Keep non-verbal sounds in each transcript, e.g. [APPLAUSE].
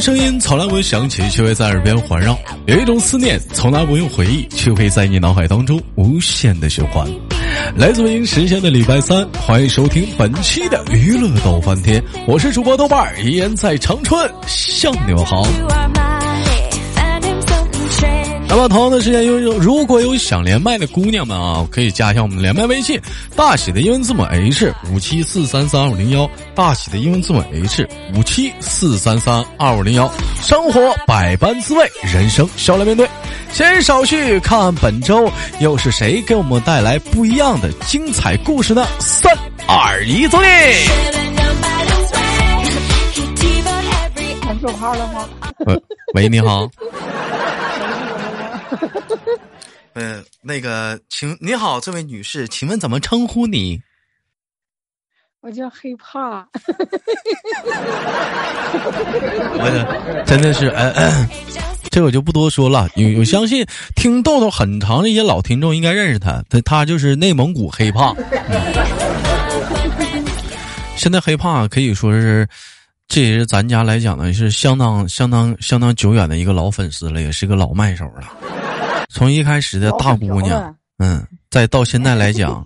声音从来不会响起，却会在耳边环绕；有一种思念从来不用回忆，却会在你脑海当中无限的循环。来自北京时间的礼拜三，欢迎收听本期的娱乐逗翻天，我是主播豆瓣，依然在长春向你们好。那么同样的时间，有如果有想连麦的姑娘们啊，可以加一下我们连麦微信，大写的英文字母 H 五七四三三二五零幺，大写的英文字母 H 五七四三三二五零幺。生活百般滋味，人生笑来面对。先少叙，看本周又是谁给我们带来不一样的精彩故事呢？三二一，走你！能说话了吗？喂，你好。[LAUGHS] 呃，那个，请你好，这位女士，请问怎么称呼你？我叫黑怕。[LAUGHS] 我真的是，呃，这我就不多说了。有，我相信听豆豆很长的一些老听众应该认识他，他他就是内蒙古黑怕。现在黑怕可以说是，这也是咱家来讲呢，是相当相当相当久远的一个老粉丝了，也是个老麦手了。从一开始的大姑娘，嗯，再到现在来讲，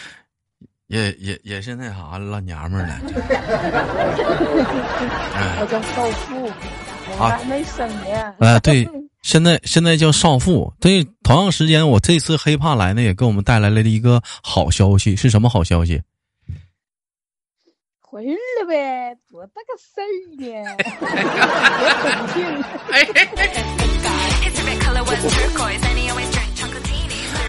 [LAUGHS] 也也也是那啥老娘们了。[LAUGHS] 我叫少妇，我还没生呢。啊，对，现在现在叫少妇。对，同样时间，我这次黑怕来呢，也给我们带来了一个好消息，是什么好消息？怀孕了呗，多大个事儿呢？我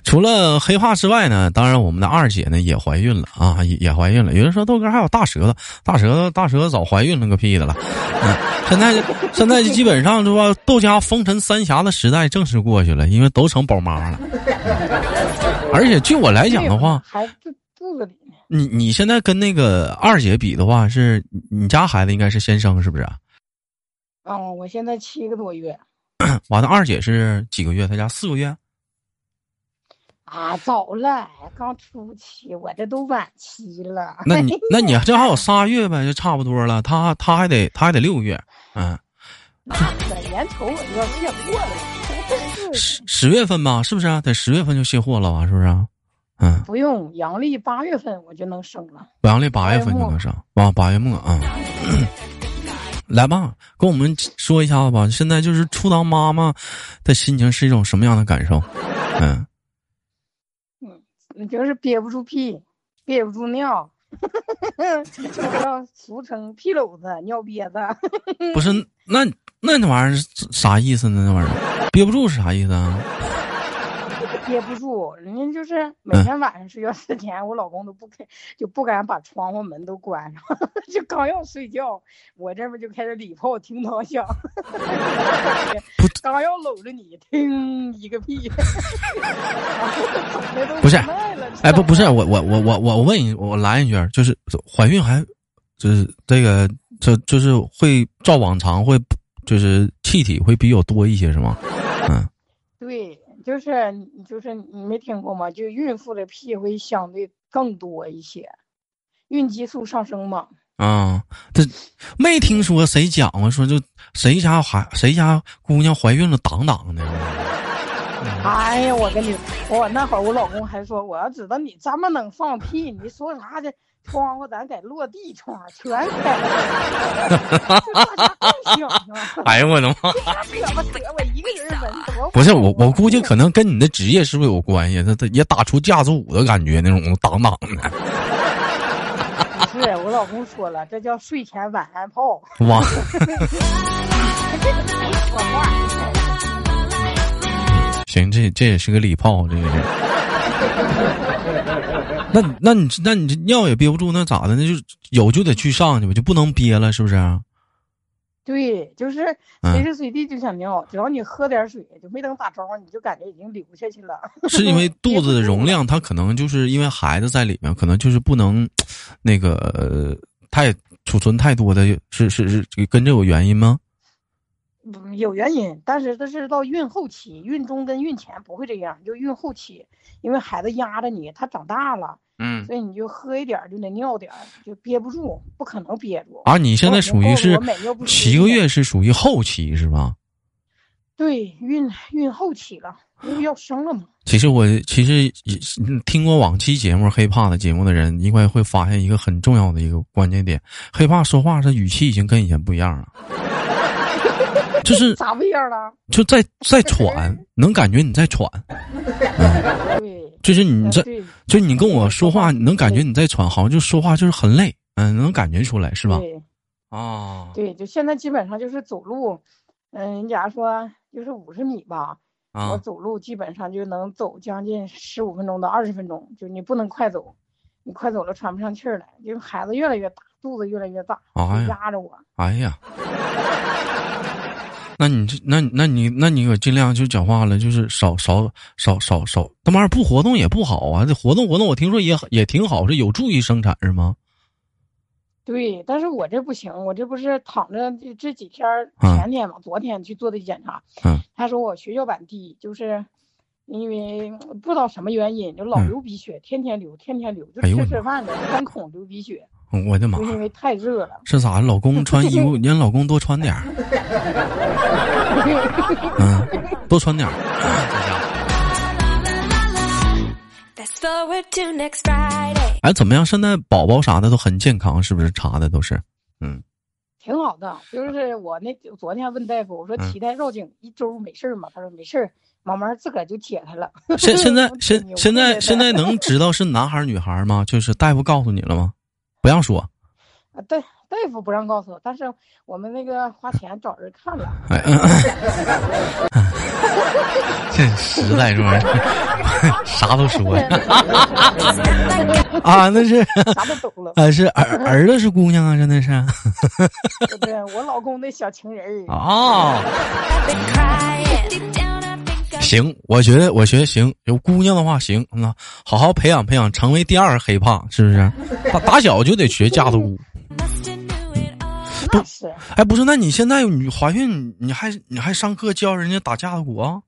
除了黑怕之外呢，当然我们的二姐呢也怀孕了啊，也也怀孕了。有人说豆哥还有大舌头，大舌头大舌头早怀孕了个屁的了。嗯，现在现在就基本上是吧？豆家风尘三侠的时代正式过去了，因为都成宝妈了。[LAUGHS] 而且据我来讲的话，孩子肚子里。你你现在跟那个二姐比的话，是你家孩子应该是先生是不是？哦，我现在七个多月。[CLEARS THROAT] 完了，二姐是几个月？她家四个月。啊，早了，刚初期，我这都晚期了。那你 [LAUGHS] 那你这还有仨月呗，就差不多了。她她还得她还得六个月，嗯。眼瞅我就要卸货了，十十月份吧，是不是？啊得十月份就卸货了吧？是不是？嗯，不用，阳历八月份我就能生了。阳历八月份就能生，啊，八月末啊。[COUGHS] 来吧，跟我们说一下子吧。现在就是初当妈妈的心情是一种什么样的感受？嗯，嗯，就是憋不住屁，憋不住尿，[LAUGHS] 叫俗称屁篓子、尿憋子。不是，那那那玩意儿啥意思呢？那玩意儿憋不住是啥意思啊？憋不住，人家就是每天晚上睡觉之前，我老公都不开，就不敢把窗户门都关上，[LAUGHS] 就刚要睡觉，我这边就开始礼炮叮当响，刚要搂着你，听一个屁，[LAUGHS] 不是，哎不不是，我我我我我问你，我拦一句，就是怀孕还就是这个就就是会照往常会就是气体会比较多一些是吗？嗯。就是就是你没听过吗？就孕妇的屁会相对更多一些，孕激素上升嘛。啊，这没听说谁讲过？说就谁家孩谁家姑娘怀孕了挡挡的。哎呀，我跟你，我那会儿我老公还说，我要知道你这么能放屁，你说啥的？窗户咱改落地窗，全开。哎呦我的妈！[LAUGHS] 我一个人闻不是我，我估计可能跟你的职业是不是有关系？他他也打出架子鼓的感觉，那种挡挡的。是我老公说了，这叫睡前晚安炮。[LAUGHS] 哇！[LAUGHS] 行，这这也是个礼炮，这个是。那 [LAUGHS] 那你那你这尿也憋不住，那咋的？那就有就得去上去吧，就不能憋了，是不是？对，就是随时随地就想尿，只要你喝点水，就没等打招呼，你就感觉已经流下去了。是因为 [LAUGHS] 肚子的容量，它可能就是因为孩子在里面，可能就是不能那个太储存太多的，是是是跟这有原因吗？有原因，但是这是到孕后期，孕中跟孕前不会这样，就孕后期，因为孩子压着你，他长大了，嗯所以你就喝一点就得尿点，就憋不住，不可能憋住。啊，你现在属于是七个月是属于后期是吧？对，孕孕后期了，因为要生了嘛。其实我其实听过往期节目黑怕的节目的人，应该会发现一个很重要的一个关键点：黑怕说话这语气已经跟以前不一样了，就是咋不一样了？就在在喘，[LAUGHS] 能感觉你在喘，对，就是你在呃对。就你跟我说话，你能感觉你在喘，好像就说话就是很累，嗯，能感觉出来是吧？对。啊。对，就现在基本上就是走路，嗯，假如说就是五十米吧，我啊走路基本上就能走将近十五分钟到二十分钟，就你不能快走，你快走了喘不上气儿来，就孩子越来越大，肚子越来越大，哎压着我。哎呀，那你这那那你那你可尽量就讲话了，就是少少少少少，他妈不活动也不好啊！这活动活动，我听说也也挺好，是有助于生产是吗？对，但是我这不行，我这不是躺着这这几天前天嘛，昨天去做的检查，嗯他说我血小板低，就是因为不知道什么原因，就老嗯流鼻血，天天流，天天流，就吃吃饭的 [LAUGHS] 三孔流鼻血，我的妈！因为太热了。是咋？老公穿 [LAUGHS] 衣服，让老公多穿点儿，[LAUGHS] 嗯，多穿点儿。哎，怎么样？现在宝宝啥的都很健康，是不是？查的都是，嗯，挺好的，就是我那昨天问大夫，我说嗯脐带绕颈一周没事儿吗？他说没事儿，慢慢自个儿就解开了。现现在 [LAUGHS] 现现在现在能知道是男孩儿女孩儿吗？就是大夫告诉你了吗？不让说。啊，对大夫不让告诉我，但是我们那个花钱找人看了，哎，嗯这实在是啥都说呀啊！那是 [LAUGHS] 啥都懂了。啊，是儿儿子是姑娘啊，真的是对？我老公那小情人儿，行，我觉得我觉得行，有姑娘的话行，那好好培养培养，成为第二黑胖，是不是？打打小就得学架子鼓。哎，不是，那你现在你怀孕，你还你还上课教人家打架子鼓啊？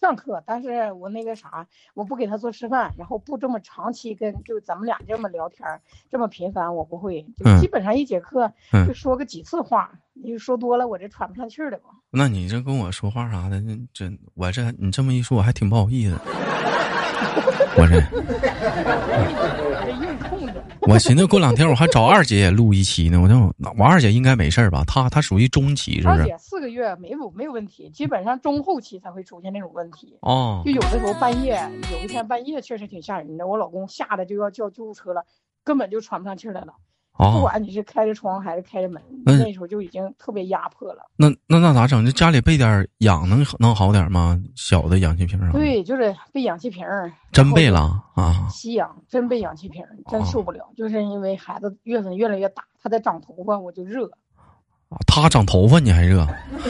上课，但是我那个啥，我不给他做示范，然后不这么长期跟就咱们俩这么聊天，这么频繁，我不会，就嗯基本上一节课嗯就说个几次话，你说多了我这喘不上气儿来吧。那你这跟我说话啥的，那真我这你这么一说，我还挺不好意思。我这我寻思过两天我还找二姐也录一期呢，我就我二姐应该没事儿吧？她她属于中期是不是？二姐四个月没有没有问题，基本上中后期才会出现那种问题。哦就有的时候半夜，有一天半夜确实挺吓人的，我老公吓得就要叫救护车了，根本就喘不上气来了。不哦，管你是开着窗还是开着门，那那时候就已经特别压迫了。那那那咋整？这家里备点氧能能好点吗？小的氧气瓶？对，就是备氧气瓶儿，真备了啊！吸氧，真备氧气瓶儿，真哦受不了。就是因为孩子月份越来越大，他在长头发，我就热。他长头发你还热？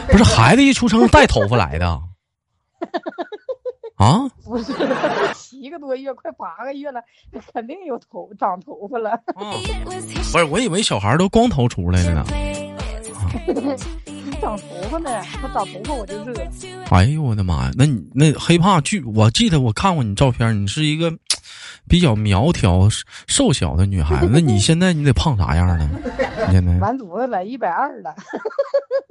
不是孩子一出生带头发来的 [LAUGHS] 啊？不是七个多月，快八个月了，肯定有头长头发了。不是，我以为小孩都光头出来的呢。playlist. [LAUGHS] 长头发呢，他长头发我就热。哎呦我的妈呀！那你那黑怕剧，我记得我看过你照片，你是一个 [TSK] 比较苗条、瘦小的女孩子。[LAUGHS] 那你现在你得胖啥样呢？你现在完犊子了，一百二了，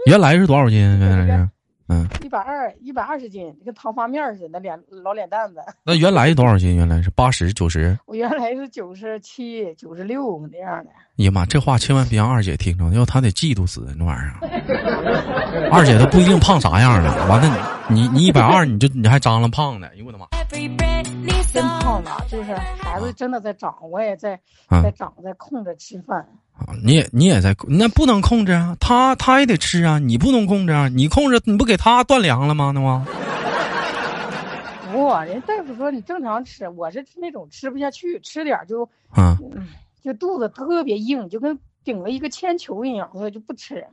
原来是多少斤？原来是嗯，一百二，一百二十斤，跟糖发面似的，脸老脸蛋子。[LAUGHS] 那原来是多少斤？原来是八十九十。我原来是九十七、九十六那样的。哎呀妈，这话千万别让二姐听着，要她得嫉妒死那玩意儿。二姐她不一定胖啥样了，完了你你你一百二，你就你还张了胖的，哎呦我的妈！真胖了，就是孩子真的在长，我也在啊在长，在控制吃饭。啊你也你也在，那不能控制啊，他他也得吃啊，你不能控制啊，你控制你不给他断粮了吗？那吗？不，人大夫说你正常吃，我是那种吃不下去，吃点儿就啊，嗯，就肚子特别硬，就跟顶了一个铅球一样，所以就不吃。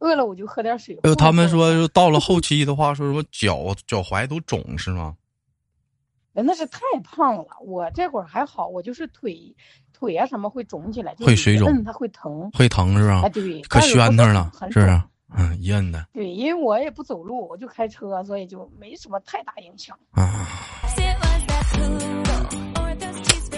饿了我就喝点水。呃，他们说到了后期的话，说什么脚脚踝都肿是吗？人那是太胖了，我这会儿还好，我就是腿腿啊什么会肿起来，会水肿嗯，它会疼。会疼是吧哎，？对，可但是不宣腾了，是不是？嗯，一摁的对，因为我也不走路，我就开车，所以就没什么太大影响。啊。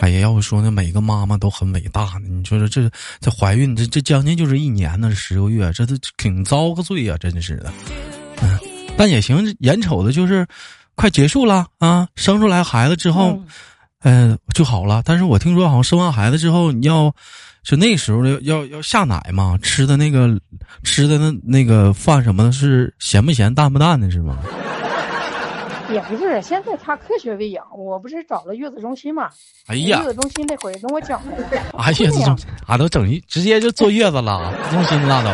哎呀，要不说呢，每个妈妈都很伟大呢。你说说这这怀孕这这将近就是一年呢，十个月，这都挺遭个罪呀、真是的。嗯，但也行，眼瞅着就是快结束了啊，生出来孩子之后，嗯嗯就好了。但是我听说好像生完孩子之后，你要就那时候要要要下奶嘛，吃的那个吃的那那个饭什么的，是咸不咸淡不淡的，是吗？也不是，现在他科学喂养，我不是找了月子中心嘛？哎呀月，子中心那会儿跟我讲的。啊月子中啊都整一直接就坐月子了，中心了都。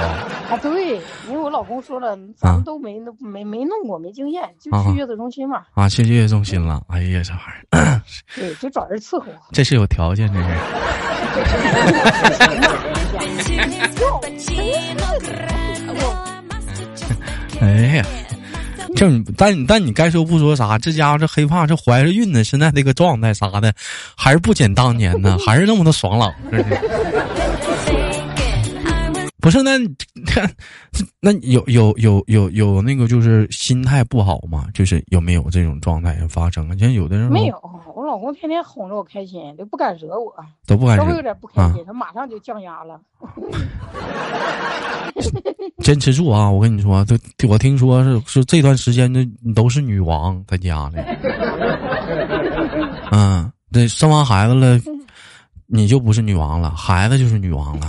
啊，对，因为我老公说了，咱们都没弄没没弄过，没经验，就啊去月子中心嘛。啊，去月子中心了。哎呀，这玩意儿，对，就找人伺候。这是有条件，[LAUGHS] 这是。哎呀，[LAUGHS] 就你，但你但你该说不说啥，这家伙这黑怕这怀着孕呢，现在这个状态啥的，还是不减当年呢，还是那么的爽朗。真是不是，那你看，[LAUGHS] 那有有有有有那个就是心态不好吗？就是有没有这种状态发生啊？像有的人没有，我老公天天哄着我开心，都不敢惹我，都不敢稍微有，点不开心，他马上就降压了。[LAUGHS] 坚持住啊！我跟你说，都我听说是是这段时间这都是女王在家里。[LAUGHS] 嗯，这生完孩子了，你就不是女王了，孩子就是女王了。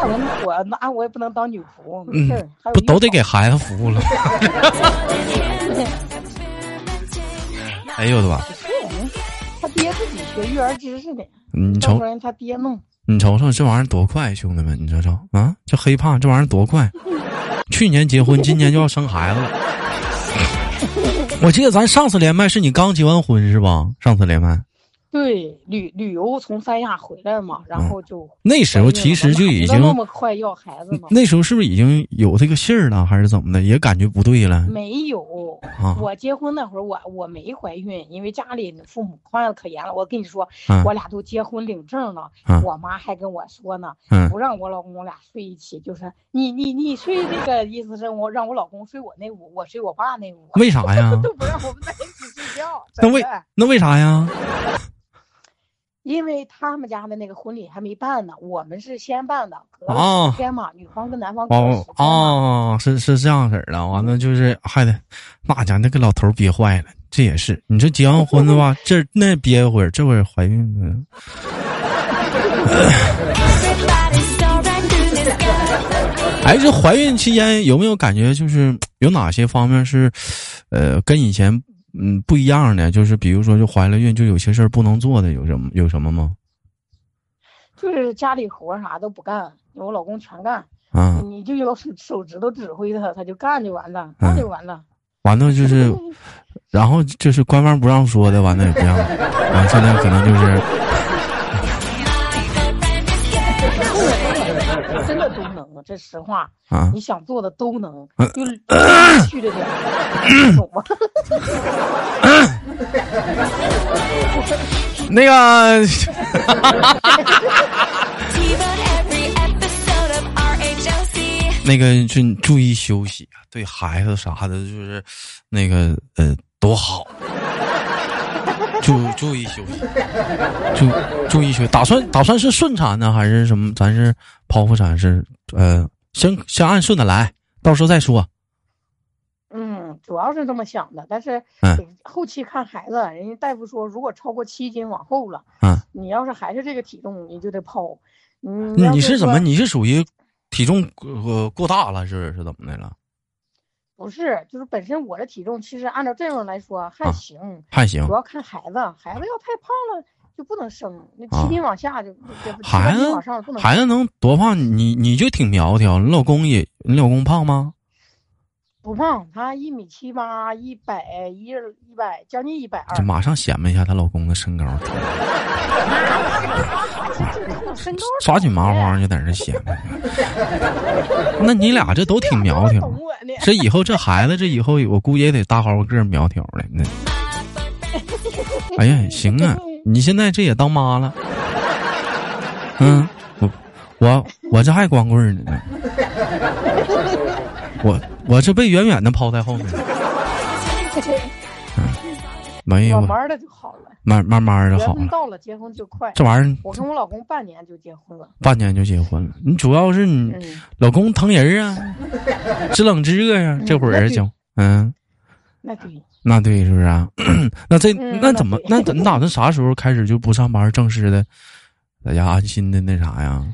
那我我那我也不能当女仆，没事不都得给孩子服务了？[LAUGHS] 哎呦我的妈！是他爹自己学育儿知识的，你瞅他爹弄。你瞅瞅这玩意儿多快，兄弟们，你瞅瞅啊，这黑胖这玩意儿多快！[LAUGHS] 去年结婚，今年就要生孩子了。[LAUGHS] 我记得咱上次连麦是你刚结完婚是吧？上次连麦对，旅旅游从三亚回来嘛，然后就那时候其实就已经那么快要孩子嘛，那时候是不是已经有这个信儿了，还是怎么的？也感觉不对了没有。啊我结婚那会儿，我我没怀孕，因为家里父母管的可严了。我跟你说，啊我俩都结婚领证了，啊我妈还跟我说呢，嗯不让我老公我俩睡一起，就是你你你睡这个意思是我让我老公睡我那屋，我睡我爸那屋，为啥呀？[LAUGHS] 都不让我们在一起睡觉。那为那为啥呀？[LAUGHS] 因为他们家的那个婚礼还没办呢，我们是先办的，隔哦了十天嘛，女方跟男方哦。哦，是是这样式儿的，完了就是还得，那家那个老头儿憋坏了，这也是，你说结完婚的话，这那憋一会儿，这会儿怀孕了.哎，这怀孕期间有没有感觉就是有哪些方面是，呃，跟以前嗯不一样的？就是比如说，就怀了孕，就有些事儿不能做的，有什么有什么吗？就是家里活啥都不干，我老公全干，啊，你就用手手指头指挥他，他就干就完了，嗯干就完了。完了就是，然后就是官方不让说的，完了也不让，完现在可能就是。都能，这实话，啊你想做的都能，嗯就去着点，懂吗？[LAUGHS] 那个 [LAUGHS]. 那个就注意休息啊，对孩子啥的，就是那个呃多好，注注意休息，注注意休息。打算打算是顺产呢，还是什么？咱是剖腹产是呃，先先按顺的来，到时候再说。嗯，主要是这么想的，但是嗯后期看孩子，人家大夫说，如果超过七斤往后了，嗯，你要是还是这个体重，你就得剖。嗯，你你是怎么？你是属于体重呃过大了，是是怎么的了？不是，就是本身我的体重其实按照这种来说还啊行，还行主，要看孩子，孩子要太胖了就不能生，那啊七斤往下就孩子往上不能。孩子能多胖？你你就挺苗条，你老公也你老公胖吗？不胖，她一米七八，一百一一百将近一百二就。马上显摆一下她老公的身高。[LAUGHS] 身高抓紧麻花就在这显摆。那你俩这都挺苗条。[LAUGHS] 这以后这孩子这以后我估计也得大高个苗条的。那，[LAUGHS] 哎呀，行啊，你现在这也当妈了，嗯，我我我这还光棍儿呢，我我是被远远的抛在后面。嗯，没有慢，慢的就好了。慢慢慢的好了。到了结婚就快。这玩意儿我跟我老公半年就结婚了，半年就结婚了，你主要是你嗯，老公疼人啊，知冷知热呀、这会儿就嗯，那对，那对是不是啊？[CLEARS THROAT] 那这嗯那怎么那对那怎你打算啥时候开始就不上班，正式的在家安心的那啥呀？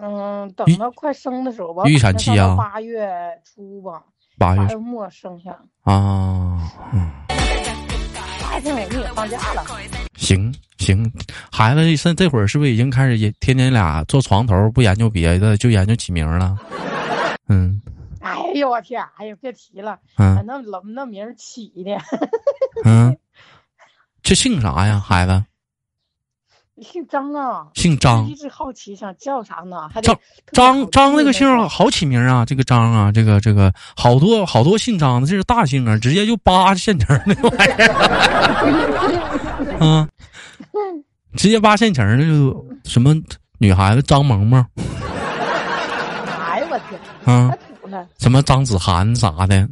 嗯，等到快生的时候吧，预产期啊八月初吧，八月月末生下，啊，嗯，八月份我们也放假了，行行，孩子现这会儿是不是已经开始也天天俩坐床头不研究别的，就研究起名了？嗯 [LAUGHS] 哎呦我天，哎呀别提了，嗯那老那名起的，嗯，这姓啥呀？孩子姓张啊，姓张。一，直好奇想叫啥呢，还张张张那个姓好起名啊，这个张啊，这个这个好多好多姓张的，这是大姓啊，直接就扒现成儿那玩意儿，啊，[LAUGHS] 直接扒现成儿的就什么女孩子张萌萌。[LAUGHS] 哎呦我天，啊太，土了，什么张子涵啥的，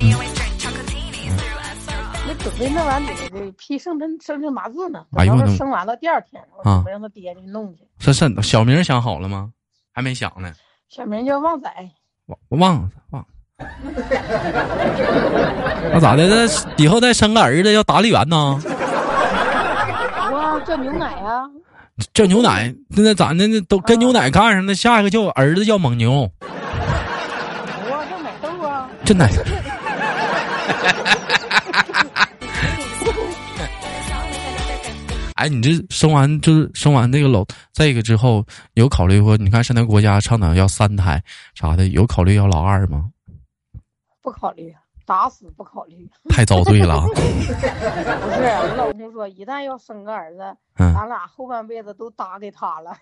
准备那完得得批生辰生辰八字呢，哎呦我的等生完了第二天，我啊准备让他爹去弄去，这是小名想好了吗？还没想呢，小名叫旺仔，我我忘了忘。[LAUGHS] 那咋的？那以后再生个儿子要打理员呢？哇，叫牛奶啊，叫牛奶，那那咋的？那都跟牛奶干上，那下一个叫儿子叫蒙牛，哇，叫奶豆啊，这奶。[LAUGHS] 哎，你这生完就是生完这个老这个之后，有考虑过？你看现在国家倡导要三胎啥的，有考虑要老二吗？不考虑，打死不考虑。[LAUGHS] 太遭罪了啊。不是，我老公说，一旦要生个儿子，嗯咱俩后半辈子都搭给他了。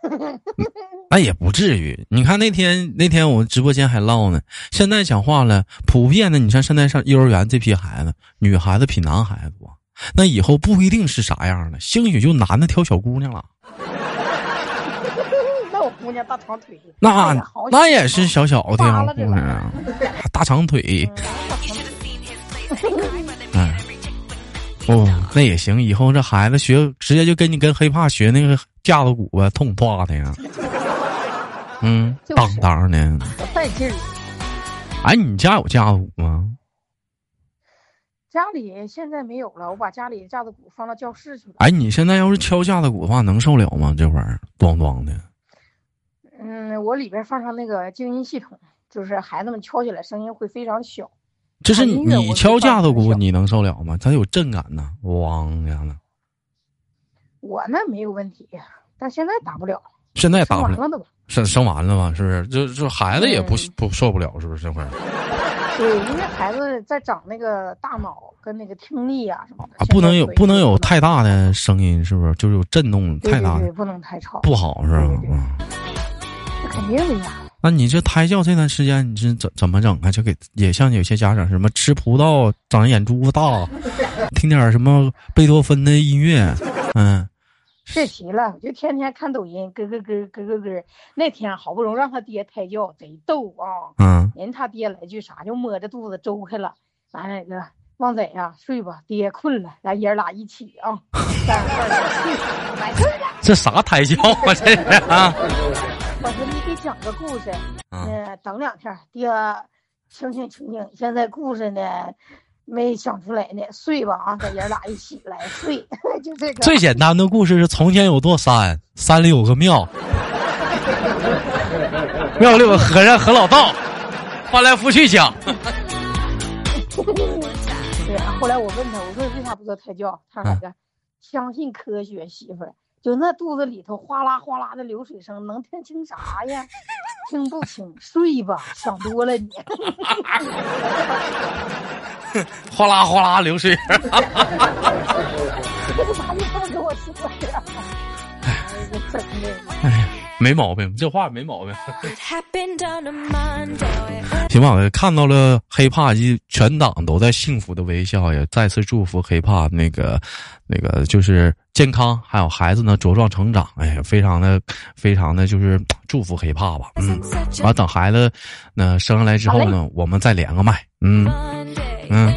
[LAUGHS] 那也不至于。你看那天那天我直播间还唠呢，现在讲话了，普遍的，你像现在上幼儿园这批孩子，女孩子比男孩子多，那以后不一定是啥样的，兴许就男的挑小姑娘了，[LAUGHS] 那我姑娘大长腿，那那也是小小的呀姑娘啊，大长腿，[LAUGHS] 哎，哦，那也行，以后这孩子学直接就跟你跟黑怕学那个架子鼓吧，痛抓的呀，嗯，[LAUGHS] 当当的。可带劲儿。哎，你家有架子鼓吗？家里现在没有了，我把家里架子鼓放到教室去了。哎，你现在要是敲架子鼓的话，能受了吗？这会儿咣咣的，嗯，我里边放上那个静音系统，就是孩子们敲起来声音会非常小。这是你敲架子鼓，你能受了吗？它有震感呢，咣呀的。我那没有问题，但现在打不了，现在打不了，生完了吧？生生完了吧？是不是？就就孩子也不嗯不受不了，是不是？这会儿对，因为孩子在长那个大脑跟那个听力啊什么的啊，不能有不能有太太大的声音，是不是？就是有震动太大的对对对，不能太吵，不好，是吧？那肯定的呀。那你这胎教这段时间你是怎怎么整啊？就给也像有些家长什么吃葡萄长眼珠子大，[LAUGHS] 听点什么贝多芬的音乐，嗯，别提了，我就天天看抖音，咯咯咯咯咯咯。那天好不容易让他爹胎教，贼逗啊！嗯，人他爹来句啥，就摸着肚子周开了。完了，那个旺仔呀、睡吧，爹困了，咱爷俩一起啊。[LAUGHS] 这啥胎教啊？这是啊？[LAUGHS] 我说你给讲个故事，嗯嗯、等两天，爹，清醒清醒，现在故事呢没想出来呢，睡吧啊，咱爷俩一起来睡，[LAUGHS] 就这个。最简单的故事是：从前有座山，山里有个庙，庙里有个和尚和老道，翻来覆去讲。[LAUGHS] 对，后来我问他，我说为啥不做胎教？他说哪个？相信科学，媳妇儿。就那肚子里头哗啦哗啦的流水声，能听清啥呀？听不清，睡吧，想多了你。[LAUGHS] 哗啦哗啦流水。把你饭给我吃了呀！哎，没毛病，这话没毛病。行 [LAUGHS] 吧，我看到了黑怕一全党都在幸福的微笑，也再次祝福黑怕那个那个就是健康，还有孩子呢茁壮成长。哎呀，非常的非常的就是祝福黑怕吧。嗯，完等孩子呢生下来之后呢，我们再连个麦。嗯嗯，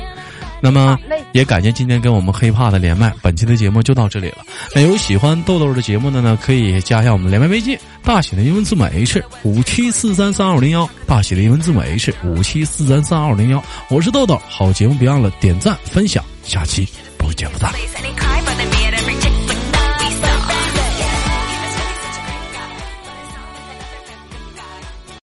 那么也感谢今天跟我们黑怕的连麦。本期的节目就到这里了。那有喜欢豆豆的节目的呢，可以加一下我们连麦微信，大写的英文字母 H 五七四三三二零幺，大写的英文字母 H 五七四三三二零幺。我是豆豆，好节目别忘了点赞分享，下期不见不散。